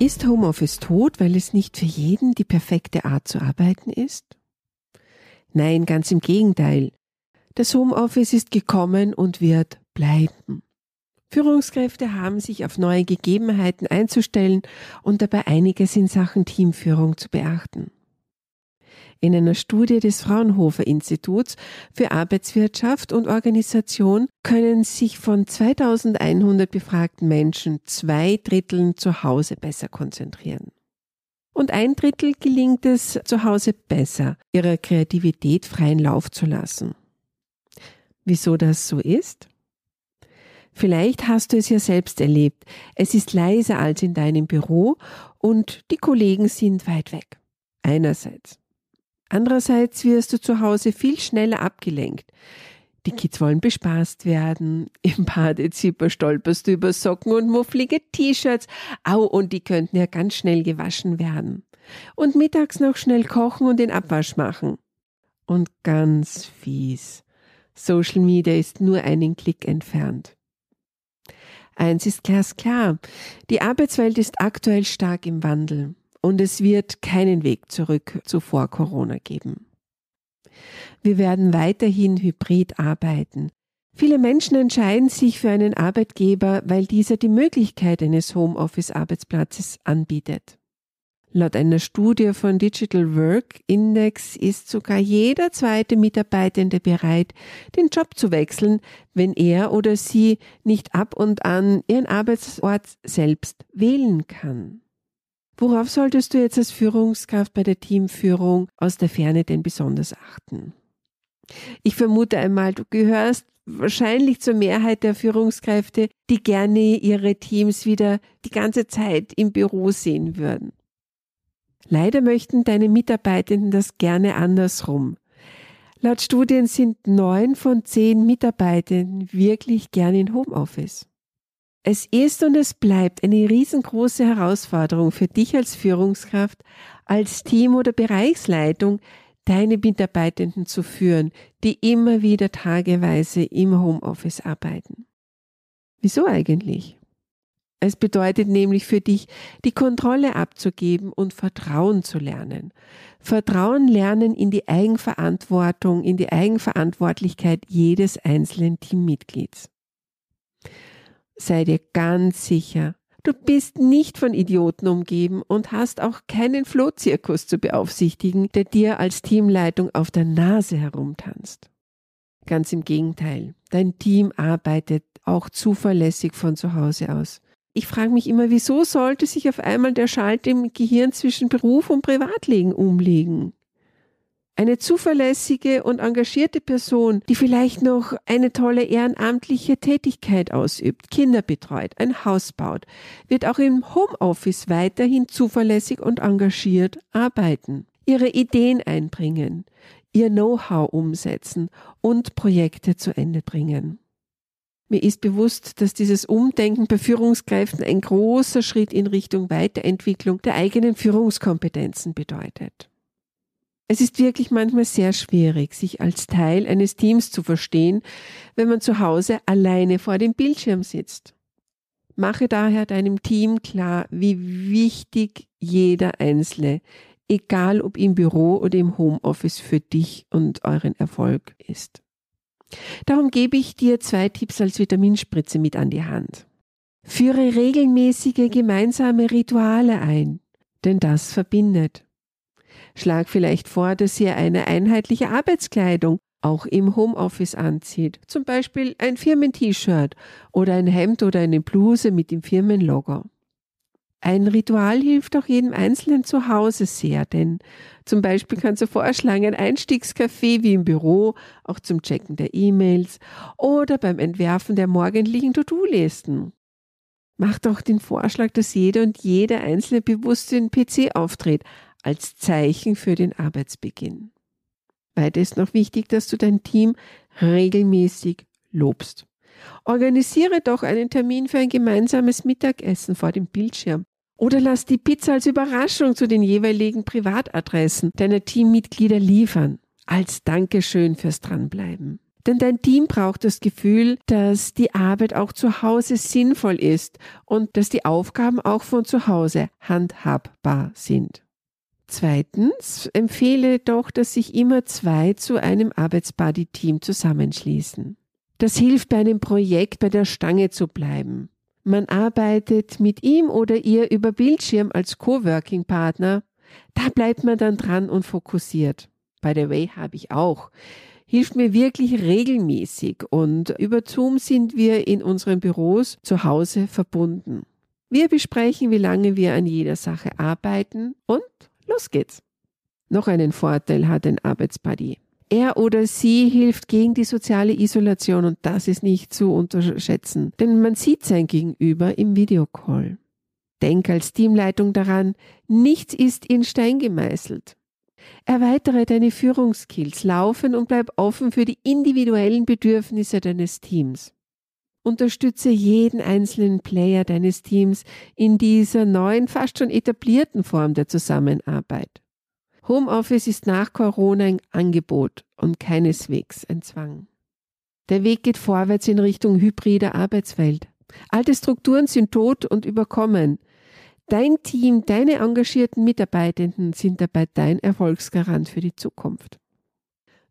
Ist Homeoffice tot, weil es nicht für jeden die perfekte Art zu arbeiten ist? Nein, ganz im Gegenteil. Das Homeoffice ist gekommen und wird bleiben. Führungskräfte haben sich auf neue Gegebenheiten einzustellen und dabei einiges in Sachen Teamführung zu beachten. In einer Studie des Fraunhofer Instituts für Arbeitswirtschaft und Organisation können sich von 2100 befragten Menschen zwei Dritteln zu Hause besser konzentrieren. Und ein Drittel gelingt es zu Hause besser, ihrer Kreativität freien Lauf zu lassen. Wieso das so ist? Vielleicht hast du es ja selbst erlebt. Es ist leiser als in deinem Büro und die Kollegen sind weit weg. Einerseits. Andererseits wirst du zu Hause viel schneller abgelenkt. Die Kids wollen bespaßt werden. Im Badezipper stolperst du über Socken und mufflige T-Shirts. Au, und die könnten ja ganz schnell gewaschen werden. Und mittags noch schnell kochen und den Abwasch machen. Und ganz fies. Social Media ist nur einen Klick entfernt. Eins ist glasklar. Die Arbeitswelt ist aktuell stark im Wandel und es wird keinen Weg zurück zu vor Corona geben. Wir werden weiterhin hybrid arbeiten. Viele Menschen entscheiden sich für einen Arbeitgeber, weil dieser die Möglichkeit eines Homeoffice-Arbeitsplatzes anbietet. Laut einer Studie von Digital Work Index ist sogar jeder zweite Mitarbeitende bereit, den Job zu wechseln, wenn er oder sie nicht ab und an ihren Arbeitsort selbst wählen kann. Worauf solltest du jetzt als Führungskraft bei der Teamführung aus der Ferne denn besonders achten? Ich vermute einmal, du gehörst wahrscheinlich zur Mehrheit der Führungskräfte, die gerne ihre Teams wieder die ganze Zeit im Büro sehen würden. Leider möchten deine Mitarbeitenden das gerne andersrum. Laut Studien sind neun von zehn Mitarbeitenden wirklich gerne in Homeoffice. Es ist und es bleibt eine riesengroße Herausforderung für dich als Führungskraft, als Team- oder Bereichsleitung, deine Mitarbeitenden zu führen, die immer wieder tageweise im Homeoffice arbeiten. Wieso eigentlich? Es bedeutet nämlich für dich, die Kontrolle abzugeben und Vertrauen zu lernen. Vertrauen lernen in die Eigenverantwortung, in die Eigenverantwortlichkeit jedes einzelnen Teammitglieds sei dir ganz sicher, du bist nicht von Idioten umgeben und hast auch keinen Flohzirkus zu beaufsichtigen, der dir als Teamleitung auf der Nase herumtanzt. Ganz im Gegenteil, dein Team arbeitet auch zuverlässig von zu Hause aus. Ich frage mich immer, wieso sollte sich auf einmal der Schalter im Gehirn zwischen Beruf und Privatleben umlegen? Eine zuverlässige und engagierte Person, die vielleicht noch eine tolle ehrenamtliche Tätigkeit ausübt, Kinder betreut, ein Haus baut, wird auch im Homeoffice weiterhin zuverlässig und engagiert arbeiten, ihre Ideen einbringen, ihr Know-how umsetzen und Projekte zu Ende bringen. Mir ist bewusst, dass dieses Umdenken bei Führungskräften ein großer Schritt in Richtung Weiterentwicklung der eigenen Führungskompetenzen bedeutet. Es ist wirklich manchmal sehr schwierig, sich als Teil eines Teams zu verstehen, wenn man zu Hause alleine vor dem Bildschirm sitzt. Mache daher deinem Team klar, wie wichtig jeder Einzelne, egal ob im Büro oder im Homeoffice für dich und euren Erfolg ist. Darum gebe ich dir zwei Tipps als Vitaminspritze mit an die Hand. Führe regelmäßige gemeinsame Rituale ein, denn das verbindet. Schlag vielleicht vor, dass ihr eine einheitliche Arbeitskleidung auch im Homeoffice anzieht. Zum Beispiel ein Firmen-T-Shirt oder ein Hemd oder eine Bluse mit dem Firmenlogo. Ein Ritual hilft auch jedem Einzelnen zu Hause sehr, denn zum Beispiel kannst du vorschlagen, ein Einstiegskaffee wie im Büro, auch zum Checken der E-Mails oder beim Entwerfen der morgendlichen To-Do-Listen. Mach doch den Vorschlag, dass jeder und jeder einzelne bewusst den PC auftritt, als Zeichen für den Arbeitsbeginn. Weiter ist noch wichtig, dass du dein Team regelmäßig lobst. Organisiere doch einen Termin für ein gemeinsames Mittagessen vor dem Bildschirm. Oder lass die Pizza als Überraschung zu den jeweiligen Privatadressen deiner Teammitglieder liefern. Als Dankeschön fürs Dranbleiben. Denn dein Team braucht das Gefühl, dass die Arbeit auch zu Hause sinnvoll ist und dass die Aufgaben auch von zu Hause handhabbar sind. Zweitens empfehle doch, dass sich immer zwei zu einem Arbeitsbuddy-Team zusammenschließen. Das hilft bei einem Projekt bei der Stange zu bleiben. Man arbeitet mit ihm oder ihr über Bildschirm als Coworking-Partner. Da bleibt man dann dran und fokussiert. By the way, habe ich auch. Hilft mir wirklich regelmäßig und über Zoom sind wir in unseren Büros zu Hause verbunden. Wir besprechen, wie lange wir an jeder Sache arbeiten und los geht's. Noch einen Vorteil hat ein Arbeitsbuddy. Er oder sie hilft gegen die soziale Isolation und das ist nicht zu unterschätzen, denn man sieht sein Gegenüber im Videocall. Denk als Teamleitung daran, nichts ist in Stein gemeißelt. Erweitere deine Führungskills laufen und bleib offen für die individuellen Bedürfnisse deines Teams. Unterstütze jeden einzelnen Player deines Teams in dieser neuen, fast schon etablierten Form der Zusammenarbeit. Homeoffice ist nach Corona ein Angebot und keineswegs ein Zwang. Der Weg geht vorwärts in Richtung hybrider Arbeitswelt. Alte Strukturen sind tot und überkommen. Dein Team, deine engagierten Mitarbeitenden sind dabei dein Erfolgsgarant für die Zukunft.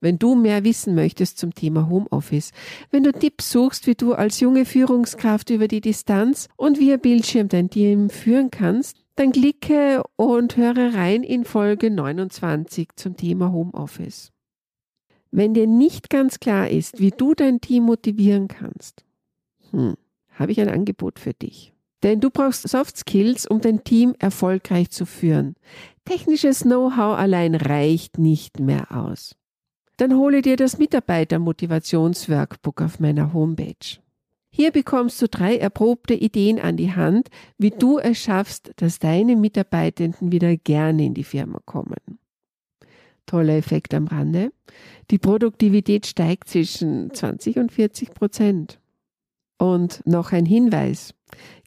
Wenn du mehr wissen möchtest zum Thema Homeoffice, wenn du Tipps suchst, wie du als junge Führungskraft über die Distanz und via Bildschirm dein Team führen kannst, dann klicke und höre rein in Folge 29 zum Thema Homeoffice. Wenn dir nicht ganz klar ist, wie du dein Team motivieren kannst, hm, habe ich ein Angebot für dich. Denn du brauchst Soft Skills, um dein Team erfolgreich zu führen. Technisches Know-how allein reicht nicht mehr aus. Dann hole dir das Mitarbeiter-Motivationsworkbook auf meiner Homepage. Hier bekommst du drei erprobte Ideen an die Hand, wie du es schaffst, dass deine Mitarbeitenden wieder gerne in die Firma kommen. Toller Effekt am Rande. Die Produktivität steigt zwischen 20 und 40 Prozent. Und noch ein Hinweis.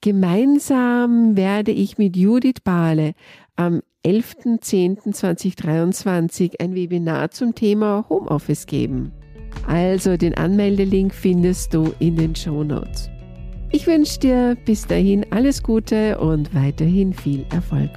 Gemeinsam werde ich mit Judith Bahle am 11.10.2023 ein Webinar zum Thema Homeoffice geben. Also den Anmeldelink findest du in den Show Notes. Ich wünsche dir bis dahin alles Gute und weiterhin viel Erfolg.